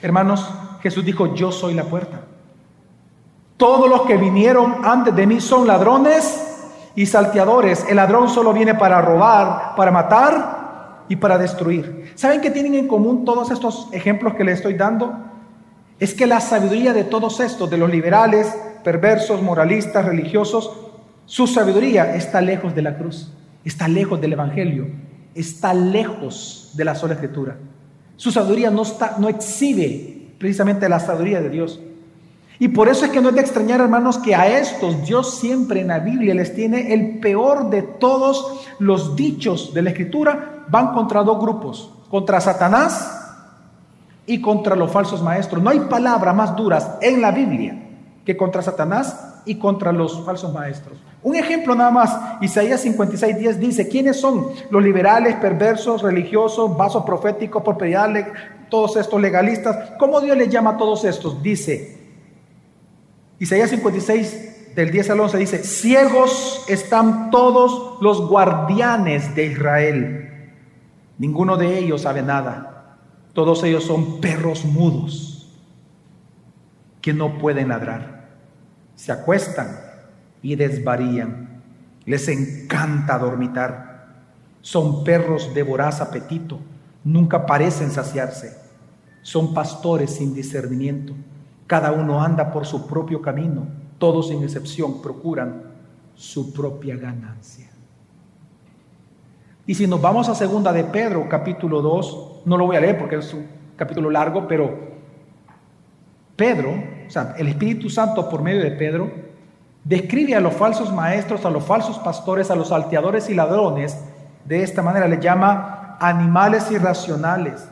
Speaker 1: Hermanos, Jesús dijo, yo soy la puerta. Todos los que vinieron antes de mí son ladrones y salteadores. El ladrón solo viene para robar, para matar y para destruir. ¿Saben qué tienen en común todos estos ejemplos que les estoy dando? Es que la sabiduría de todos estos, de los liberales, perversos, moralistas, religiosos, su sabiduría está lejos de la cruz, está lejos del Evangelio, está lejos de la sola escritura. Su sabiduría no, está, no exhibe precisamente la sabiduría de Dios. Y por eso es que no es de extrañar, hermanos, que a estos Dios siempre en la Biblia les tiene el peor de todos los dichos de la Escritura, van contra dos grupos, contra Satanás y contra los falsos maestros. No hay palabras más duras en la Biblia que contra Satanás y contra los falsos maestros. Un ejemplo nada más, Isaías 56, 10 dice, ¿quiénes son los liberales, perversos, religiosos, vasos proféticos, propiedad, todos estos legalistas? ¿Cómo Dios les llama a todos estos? Dice, Isaías 56 del 10 al 11 dice, ciegos están todos los guardianes de Israel. Ninguno de ellos sabe nada. Todos ellos son perros mudos que no pueden ladrar. Se acuestan y desvarían. Les encanta dormitar. Son perros de voraz apetito. Nunca parecen saciarse. Son pastores sin discernimiento cada uno anda por su propio camino, todos sin excepción procuran su propia ganancia. Y si nos vamos a segunda de Pedro, capítulo 2, no lo voy a leer porque es un capítulo largo, pero Pedro, o sea, el Espíritu Santo por medio de Pedro, describe a los falsos maestros, a los falsos pastores, a los salteadores y ladrones, de esta manera le llama animales irracionales,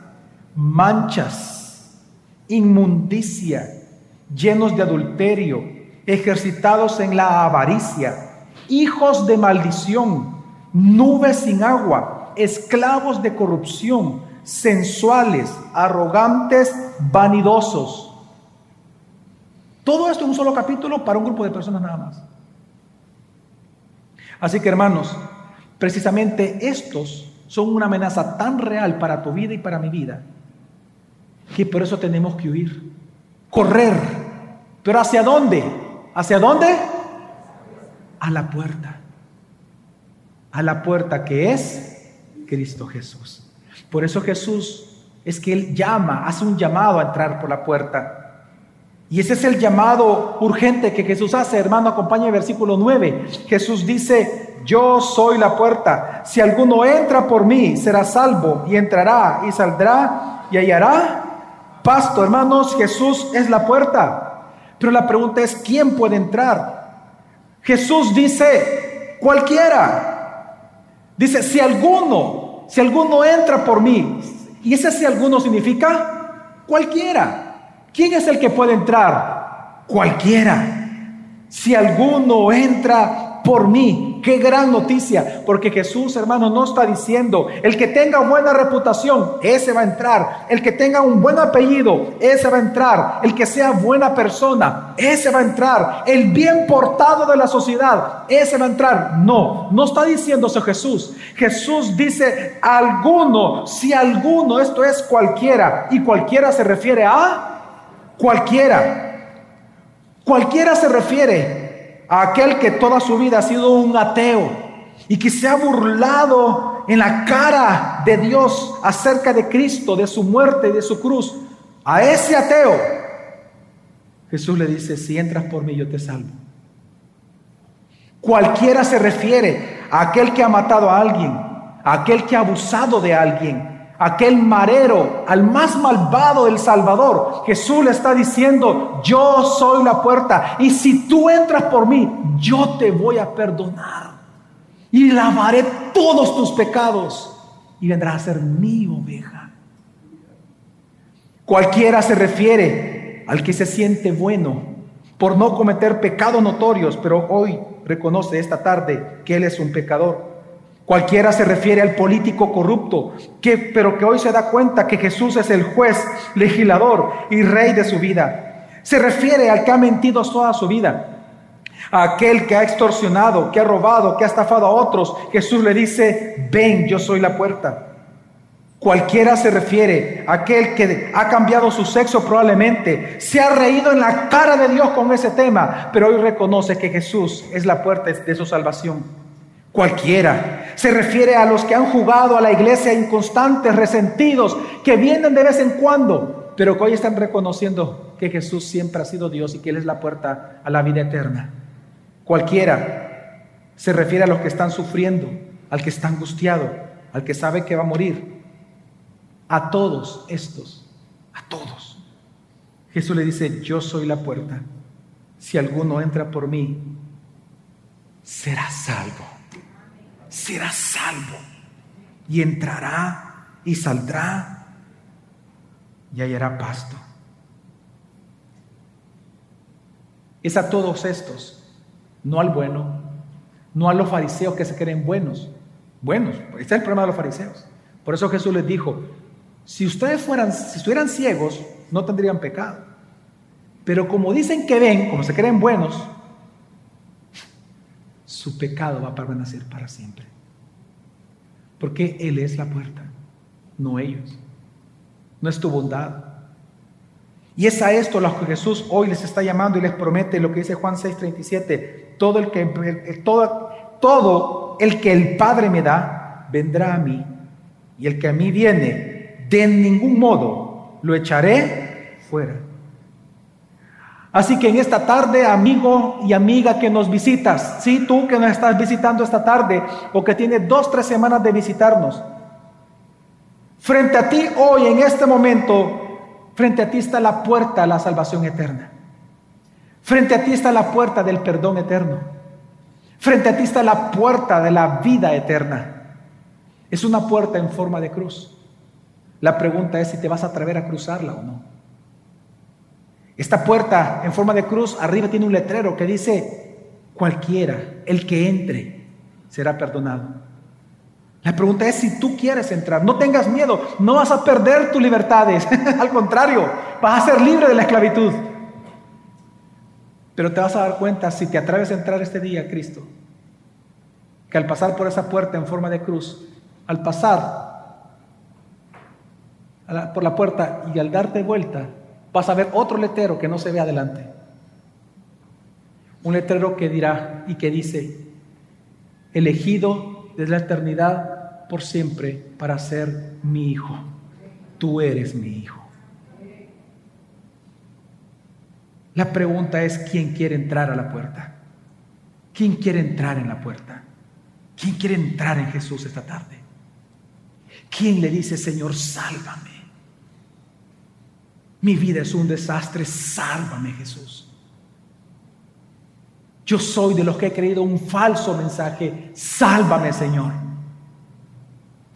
Speaker 1: manchas, inmundicia, llenos de adulterio, ejercitados en la avaricia, hijos de maldición, nubes sin agua, esclavos de corrupción, sensuales, arrogantes, vanidosos. Todo esto en un solo capítulo para un grupo de personas nada más. Así que hermanos, precisamente estos son una amenaza tan real para tu vida y para mi vida que por eso tenemos que huir correr. Pero ¿hacia dónde? ¿Hacia dónde? A la puerta. A la puerta que es Cristo Jesús. Por eso Jesús es que Él llama, hace un llamado a entrar por la puerta. Y ese es el llamado urgente que Jesús hace, hermano, acompaña el versículo 9. Jesús dice, yo soy la puerta. Si alguno entra por mí, será salvo y entrará y saldrá y hallará pasto. Hermanos, Jesús es la puerta. Pero la pregunta es, ¿quién puede entrar? Jesús dice, cualquiera. Dice, si alguno, si alguno entra por mí, y ese si alguno significa cualquiera. ¿Quién es el que puede entrar? Cualquiera. Si alguno entra por mí, Qué gran noticia, porque Jesús, hermano, no está diciendo, el que tenga buena reputación, ese va a entrar. El que tenga un buen apellido, ese va a entrar. El que sea buena persona, ese va a entrar. El bien portado de la sociedad, ese va a entrar. No, no está diciéndose Jesús. Jesús dice alguno, si alguno, esto es cualquiera, y cualquiera se refiere a cualquiera. Cualquiera se refiere a aquel que toda su vida ha sido un ateo y que se ha burlado en la cara de Dios acerca de Cristo, de su muerte y de su cruz, a ese ateo, Jesús le dice, si entras por mí yo te salvo. Cualquiera se refiere a aquel que ha matado a alguien, a aquel que ha abusado de alguien, aquel marero, al más malvado del Salvador. Jesús le está diciendo, yo soy la puerta y si tú entras por mí, yo te voy a perdonar y lavaré todos tus pecados y vendrás a ser mi oveja. Cualquiera se refiere al que se siente bueno por no cometer pecados notorios, pero hoy reconoce esta tarde que él es un pecador. Cualquiera se refiere al político corrupto, que, pero que hoy se da cuenta que Jesús es el juez, legislador y rey de su vida. Se refiere al que ha mentido toda su vida, a aquel que ha extorsionado, que ha robado, que ha estafado a otros. Jesús le dice, ven, yo soy la puerta. Cualquiera se refiere a aquel que ha cambiado su sexo probablemente, se ha reído en la cara de Dios con ese tema, pero hoy reconoce que Jesús es la puerta de su salvación. Cualquiera. Se refiere a los que han jugado a la iglesia inconstantes, resentidos, que vienen de vez en cuando, pero que hoy están reconociendo que Jesús siempre ha sido Dios y que Él es la puerta a la vida eterna. Cualquiera se refiere a los que están sufriendo, al que está angustiado, al que sabe que va a morir, a todos estos, a todos. Jesús le dice, yo soy la puerta. Si alguno entra por mí, será salvo. Será salvo. Y entrará y saldrá y hallará pasto. Es a todos estos, no al bueno, no a los fariseos que se creen buenos. Buenos, este es el problema de los fariseos. Por eso Jesús les dijo, si ustedes fueran, si estuvieran ciegos, no tendrían pecado. Pero como dicen que ven, como se creen buenos, su pecado va a permanecer para siempre. Porque Él es la puerta, no ellos. No es tu bondad. Y es a esto lo que Jesús hoy les está llamando y les promete lo que dice Juan 6:37. Todo el que todo, todo el que el Padre me da vendrá a mí y el que a mí viene de ningún modo lo echaré fuera. Así que en esta tarde, amigo y amiga que nos visitas, si sí, tú que nos estás visitando esta tarde o que tienes dos, tres semanas de visitarnos, frente a ti hoy, en este momento, frente a ti está la puerta a la salvación eterna. Frente a ti está la puerta del perdón eterno. Frente a ti está la puerta de la vida eterna. Es una puerta en forma de cruz. La pregunta es si te vas a atrever a cruzarla o no. Esta puerta en forma de cruz arriba tiene un letrero que dice, cualquiera, el que entre, será perdonado. La pregunta es si tú quieres entrar. No tengas miedo, no vas a perder tus libertades. Al contrario, vas a ser libre de la esclavitud. Pero te vas a dar cuenta si te atreves a entrar este día, Cristo, que al pasar por esa puerta en forma de cruz, al pasar por la puerta y al darte vuelta vas a ver otro letrero que no se ve adelante. Un letrero que dirá y que dice, elegido desde la eternidad por siempre para ser mi hijo. Tú eres mi hijo. La pregunta es, ¿quién quiere entrar a la puerta? ¿Quién quiere entrar en la puerta? ¿Quién quiere entrar en Jesús esta tarde? ¿Quién le dice, Señor, sálvame? Mi vida es un desastre, sálvame Jesús. Yo soy de los que he creído un falso mensaje, sálvame Señor.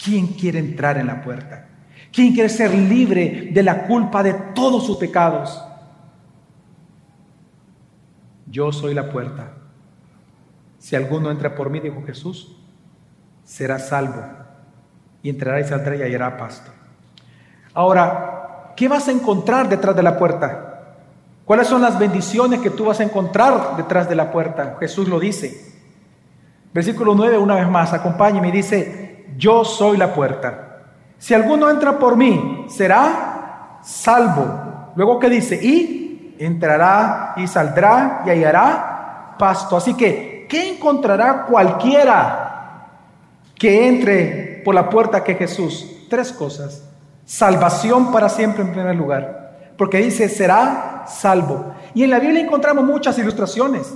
Speaker 1: ¿Quién quiere entrar en la puerta? ¿Quién quiere ser libre de la culpa de todos sus pecados? Yo soy la puerta. Si alguno entra por mí, dijo Jesús, será salvo y entrará y saldrá y hallará pasto. Ahora, ¿qué vas a encontrar detrás de la puerta? ¿Cuáles son las bendiciones que tú vas a encontrar detrás de la puerta? Jesús lo dice. Versículo 9, una vez más, acompáñeme y dice, yo soy la puerta. Si alguno entra por mí, será salvo. Luego que dice, y entrará y saldrá y hallará pasto. Así que, ¿qué encontrará cualquiera que entre por la puerta que Jesús? Tres cosas. Salvación para siempre en primer lugar. Porque dice, será salvo. Y en la Biblia encontramos muchas ilustraciones.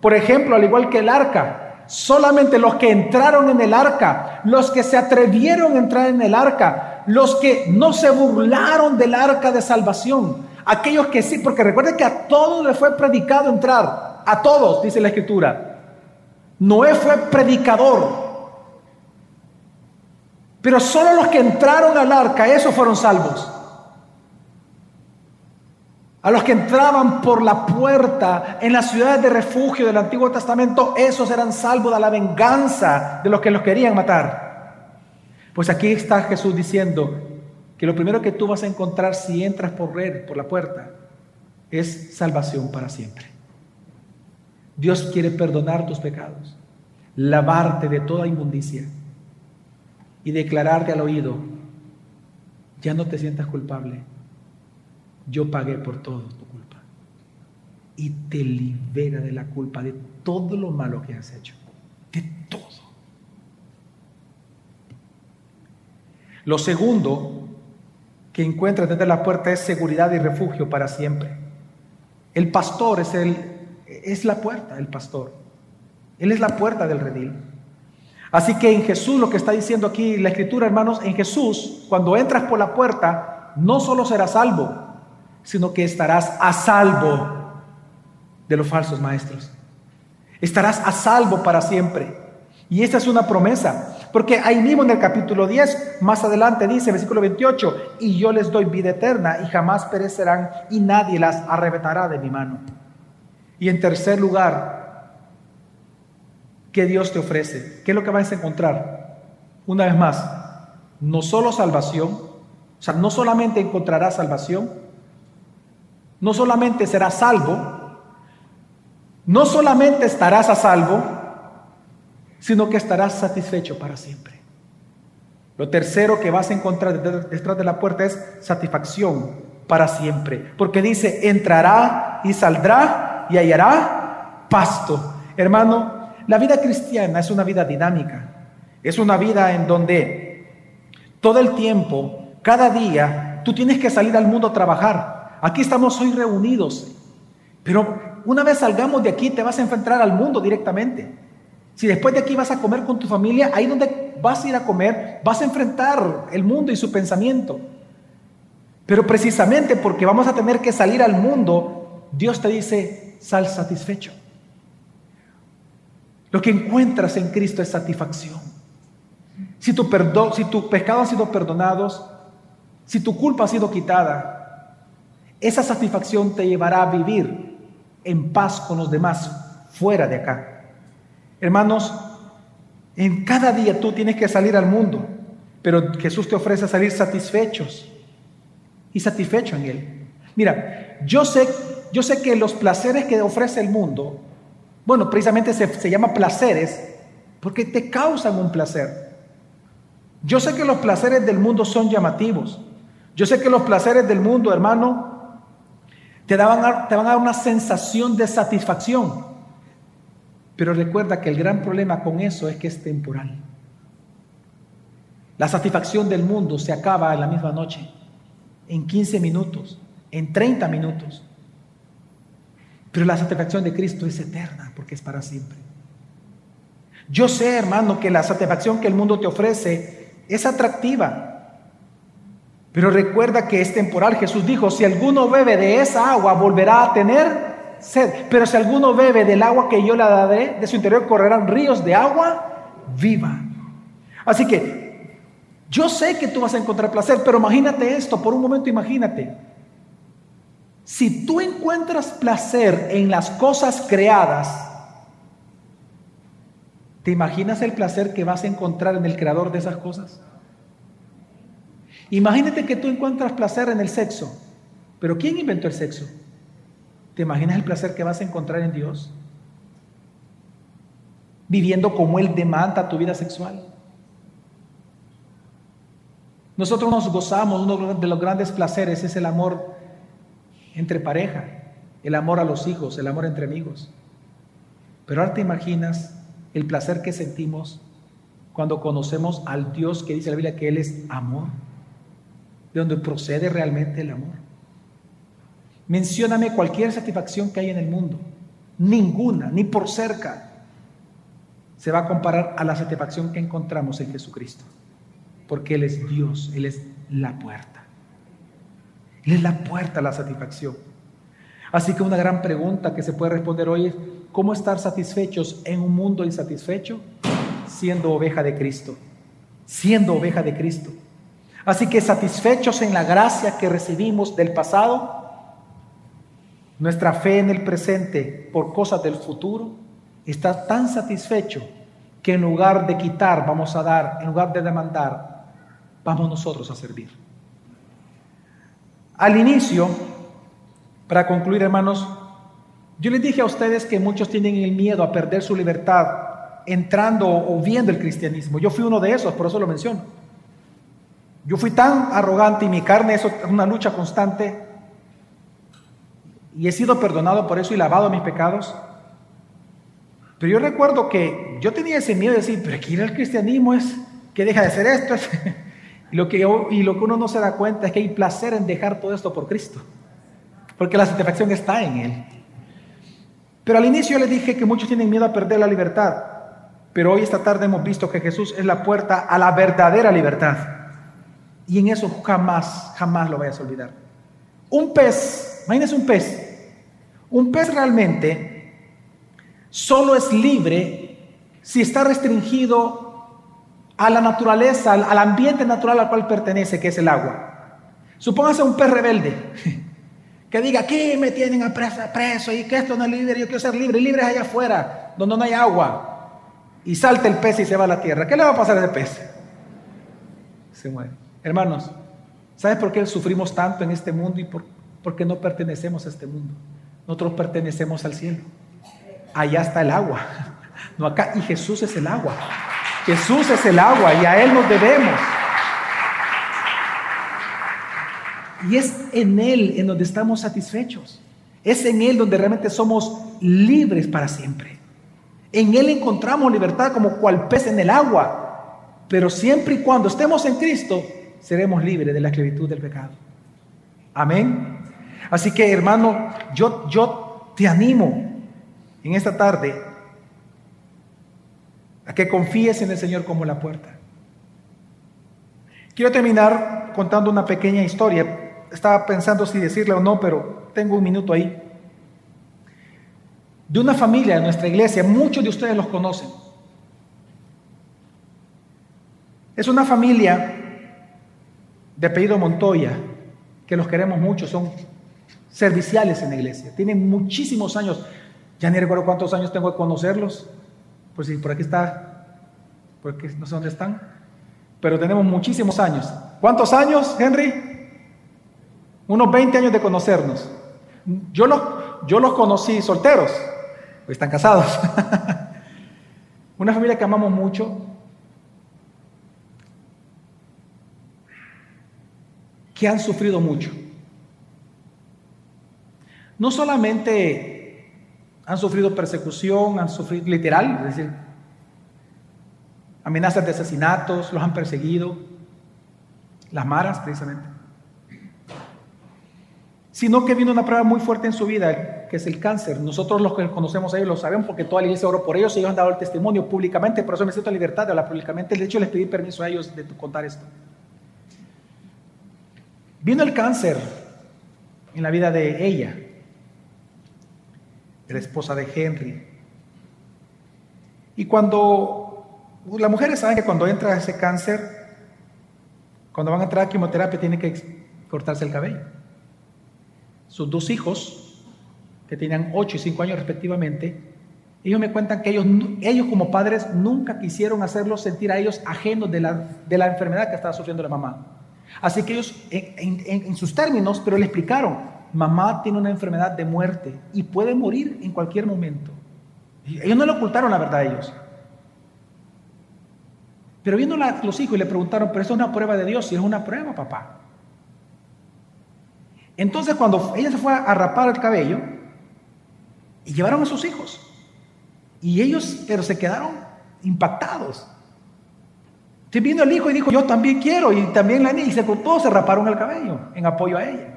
Speaker 1: Por ejemplo, al igual que el arca, solamente los que entraron en el arca, los que se atrevieron a entrar en el arca, los que no se burlaron del arca de salvación, aquellos que sí, porque recuerden que a todos les fue predicado entrar, a todos, dice la escritura. Noé fue predicador, pero solo los que entraron al arca, esos fueron salvos. A los que entraban por la puerta en las ciudades de refugio del Antiguo Testamento, esos eran salvos de la venganza de los que los querían matar. Pues aquí está Jesús diciendo que lo primero que tú vas a encontrar si entras por red, por la puerta, es salvación para siempre. Dios quiere perdonar tus pecados, lavarte de toda inmundicia y declararte al oído, ya no te sientas culpable. Yo pagué por todo tu culpa. Y te libera de la culpa, de todo lo malo que has hecho. De todo. Lo segundo que encuentras desde la puerta es seguridad y refugio para siempre. El pastor es, el, es la puerta, el pastor. Él es la puerta del redil. Así que en Jesús, lo que está diciendo aquí la escritura, hermanos, en Jesús, cuando entras por la puerta, no solo serás salvo, sino que estarás a salvo de los falsos maestros. Estarás a salvo para siempre. Y esta es una promesa, porque ahí mismo en el capítulo 10, más adelante dice, versículo 28, y yo les doy vida eterna y jamás perecerán y nadie las arrebatará de mi mano. Y en tercer lugar, ¿Qué Dios te ofrece? ¿Qué es lo que vas a encontrar? Una vez más, no solo salvación, o sea, no solamente encontrarás salvación, no solamente serás salvo, no solamente estarás a salvo, sino que estarás satisfecho para siempre. Lo tercero que vas a encontrar detrás de la puerta es satisfacción para siempre, porque dice, entrará y saldrá y hallará pasto. Hermano, la vida cristiana es una vida dinámica, es una vida en donde todo el tiempo, cada día, tú tienes que salir al mundo a trabajar. Aquí estamos hoy reunidos, pero una vez salgamos de aquí te vas a enfrentar al mundo directamente. Si después de aquí vas a comer con tu familia, ahí donde vas a ir a comer, vas a enfrentar el mundo y su pensamiento. Pero precisamente porque vamos a tener que salir al mundo, Dios te dice, sal satisfecho. Lo que encuentras en Cristo es satisfacción. Si tu, perdón, si tu pecado ha sido perdonado, si tu culpa ha sido quitada, esa satisfacción te llevará a vivir en paz con los demás fuera de acá. Hermanos, en cada día tú tienes que salir al mundo, pero Jesús te ofrece salir satisfechos y satisfecho en Él. Mira, yo sé, yo sé que los placeres que ofrece el mundo bueno, precisamente se, llama placeres porque te causan un placer. Yo sé que los placeres del mundo son llamativos. Yo sé que los placeres del mundo, hermano, te, te van a dar una sensación de satisfacción. Pero recuerda que el gran problema con eso es que es temporal. La satisfacción del mundo se acaba en la misma noche, en 15 minutos, en 30 minutos. Pero la satisfacción de Cristo es eterna porque es para siempre. Yo sé, hermano, que la satisfacción que el mundo te ofrece es atractiva. Pero recuerda que es temporal. Jesús dijo, si alguno bebe de esa agua, volverá a tener sed. Pero si alguno bebe del agua que yo le daré, de su interior correrán ríos de agua viva. Así que yo sé que tú vas a encontrar placer, pero imagínate esto, por un momento imagínate. Si tú encuentras placer en las cosas creadas, ¿te imaginas el placer que vas a encontrar en el creador de esas cosas? Imagínate que tú encuentras placer en el sexo, pero ¿quién inventó el sexo? ¿Te imaginas el placer que vas a encontrar en Dios? Viviendo como Él demanda tu vida sexual. Nosotros nos gozamos, uno de los grandes placeres es el amor entre pareja, el amor a los hijos, el amor entre amigos. Pero ahora te imaginas el placer que sentimos cuando conocemos al Dios que dice la Biblia que Él es amor, de donde procede realmente el amor. Mencióname cualquier satisfacción que hay en el mundo, ninguna, ni por cerca, se va a comparar a la satisfacción que encontramos en Jesucristo, porque Él es Dios, Él es la puerta. Él es la puerta a la satisfacción. Así que una gran pregunta que se puede responder hoy es, ¿cómo estar satisfechos en un mundo insatisfecho? Siendo oveja de Cristo, siendo oveja de Cristo. Así que satisfechos en la gracia que recibimos del pasado, nuestra fe en el presente por cosas del futuro está tan satisfecho que en lugar de quitar vamos a dar, en lugar de demandar, vamos nosotros a servir. Al inicio, para concluir hermanos, yo les dije a ustedes que muchos tienen el miedo a perder su libertad entrando o viendo el cristianismo. Yo fui uno de esos, por eso lo menciono. Yo fui tan arrogante y mi carne es una lucha constante y he sido perdonado por eso y lavado mis pecados. Pero yo recuerdo que yo tenía ese miedo de decir, pero aquí el cristianismo es que deja de ser esto. lo que y lo que uno no se da cuenta es que hay placer en dejar todo esto por Cristo. Porque la satisfacción está en Él. Pero al inicio les dije que muchos tienen miedo a perder la libertad. Pero hoy esta tarde hemos visto que Jesús es la puerta a la verdadera libertad. Y en eso jamás, jamás lo vayas a olvidar. Un pez, imagínense un pez. Un pez realmente solo es libre si está restringido a la naturaleza, al, ambiente natural al cual pertenece, que es el agua. Supóngase un pez rebelde que diga, aquí me tienen a preso, y que esto no es libre, yo quiero ser libre, libre es allá afuera, donde no hay agua y salta el pez y se va a la tierra, ¿qué le va a pasar a ese pez? Se muere. Hermanos, ¿sabes por qué sufrimos tanto en este mundo y por, qué no pertenecemos a este mundo? Nosotros pertenecemos al cielo. Allá está el agua, no acá. Y Jesús es el agua. Jesús es el agua y a Él nos debemos. Y es en Él en donde estamos satisfechos. Es en Él donde realmente somos libres para siempre. En Él encontramos libertad como cual pez en el agua. Pero siempre y cuando estemos en Cristo, seremos libres de la esclavitud del pecado. Amén. Así que hermano, yo, yo te animo en esta tarde a que confíes en el Señor como la puerta. Quiero terminar contando una pequeña historia. Estaba pensando si decirle o no, pero tengo un minuto ahí de una familia de nuestra iglesia, muchos de ustedes los conocen. Es una familia de apellido Montoya, que los queremos mucho, son serviciales en la iglesia, tienen muchísimos años, ya ni recuerdo cuántos años tengo de conocerlos, pues si por aquí está, porque no sé dónde están, pero tenemos muchísimos años. ¿Cuántos años, Henry? Unos 20 años de conocernos. Yo los, yo los conocí solteros, están casados. Una familia que amamos mucho, que han sufrido mucho. No solamente han sufrido persecución, han sufrido literal, es decir, amenazas de asesinatos, los han perseguido, las maras precisamente sino que vino una prueba muy fuerte en su vida, que es el cáncer. Nosotros los que conocemos a ellos lo sabemos porque toda la iglesia oró por ellos y ellos han dado el testimonio públicamente, por eso me siento en libertad de hablar públicamente. De hecho, les pedí permiso a ellos de contar esto. Vino el cáncer en la vida de ella, la esposa de Henry. Y cuando las mujeres saben que cuando entra ese cáncer, cuando van a entrar a quimioterapia, tienen que cortarse el cabello sus dos hijos, que tenían 8 y 5 años respectivamente, ellos me cuentan que ellos, ellos como padres nunca quisieron hacerlos sentir a ellos ajenos de la, de la enfermedad que estaba sufriendo la mamá. Así que ellos, en, en sus términos, pero le explicaron, mamá tiene una enfermedad de muerte y puede morir en cualquier momento. Ellos no le ocultaron la verdad a ellos. Pero viendo los hijos y le preguntaron, pero esto es una prueba de Dios, y es una prueba, papá. Entonces cuando ella se fue a rapar el cabello, y llevaron a sus hijos. Y ellos, pero se quedaron impactados. Se vino el hijo y dijo, yo también quiero, y también la niña, y se, todos se raparon el cabello en apoyo a ella.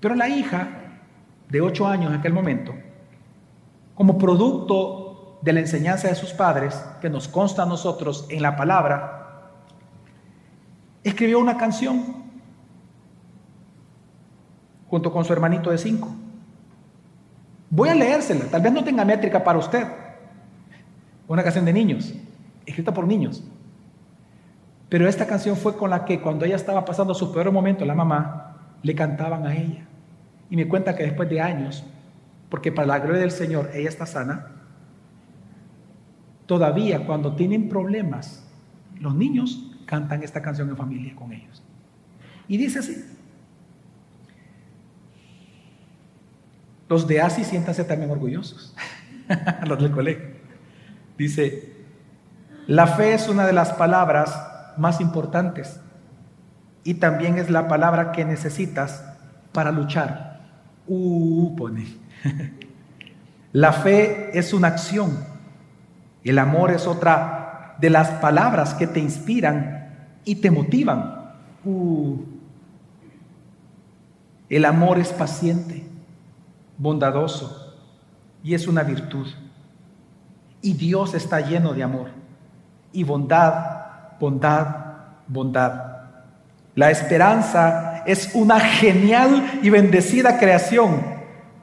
Speaker 1: Pero la hija, de ocho años en aquel momento, como producto de la enseñanza de sus padres, que nos consta a nosotros en la palabra, escribió una canción junto con su hermanito de cinco. Voy a leérsela, tal vez no tenga métrica para usted. Una canción de niños, escrita por niños. Pero esta canción fue con la que cuando ella estaba pasando su peor momento, la mamá, le cantaban a ella. Y me cuenta que después de años, porque para la gloria del Señor ella está sana, todavía cuando tienen problemas, los niños cantan esta canción en familia con ellos. Y dice así, Los de ASI siéntanse también orgullosos, los del colegio. Dice, la fe es una de las palabras más importantes y también es la palabra que necesitas para luchar. Uh, pone. La fe es una acción. El amor es otra de las palabras que te inspiran y te motivan. Uh. El amor es paciente, bondadoso y es una virtud. Y Dios está lleno de amor y bondad, bondad, bondad. La esperanza es una genial y bendecida creación.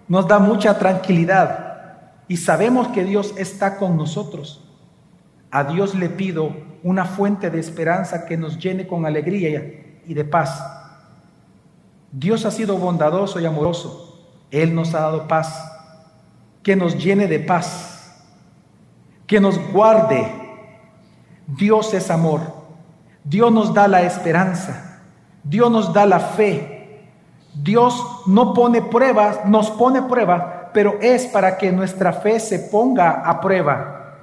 Speaker 1: Nos da mucha tranquilidad y sabemos que Dios está con nosotros. A Dios le pido una fuente de esperanza que nos llene con alegría y de paz. Dios ha sido bondadoso y amoroso. Él nos ha dado paz. Que nos llene de paz. Que nos guarde. Dios es amor. Dios nos da la esperanza. Dios nos da la fe. Dios no pone pruebas, nos pone pruebas, pero es para que nuestra fe se ponga a prueba.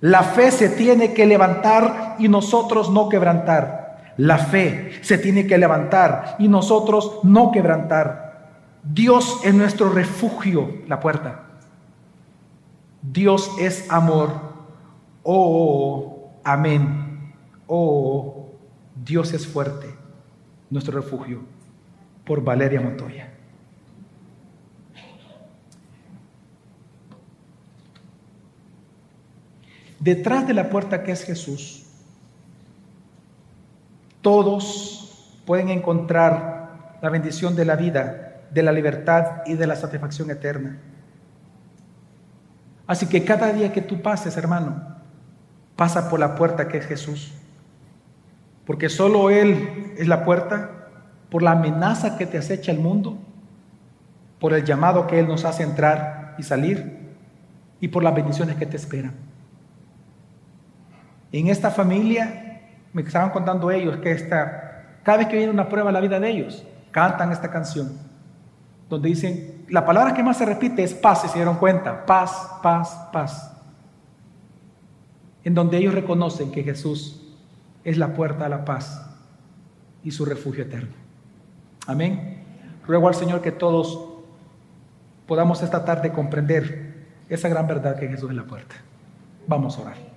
Speaker 1: La fe se tiene que levantar y nosotros no quebrantar. La fe se tiene que levantar y nosotros no quebrantar. Dios es nuestro refugio, la puerta. Dios es amor. Oh, amén. Oh, Dios es fuerte nuestro refugio, por Valeria Montoya. Detrás de la puerta que es Jesús, todos pueden encontrar la bendición de la vida, de la libertad y de la satisfacción eterna. Así que cada día que tú pases, hermano, pasa por la puerta que es Jesús porque solo Él es la puerta, por la amenaza que te acecha el mundo, por el llamado que Él nos hace entrar y salir, y por las bendiciones que te esperan. En esta familia, me estaban contando ellos que esta, cada vez que viene una prueba en la vida de ellos, cantan esta canción, donde dicen, la palabra que más se repite es paz, si se dieron cuenta, paz, paz, paz. En donde ellos reconocen que Jesús es la puerta a la paz y su refugio eterno. Amén. Ruego al Señor que todos podamos esta tarde comprender esa gran verdad que Jesús es la puerta. Vamos a orar.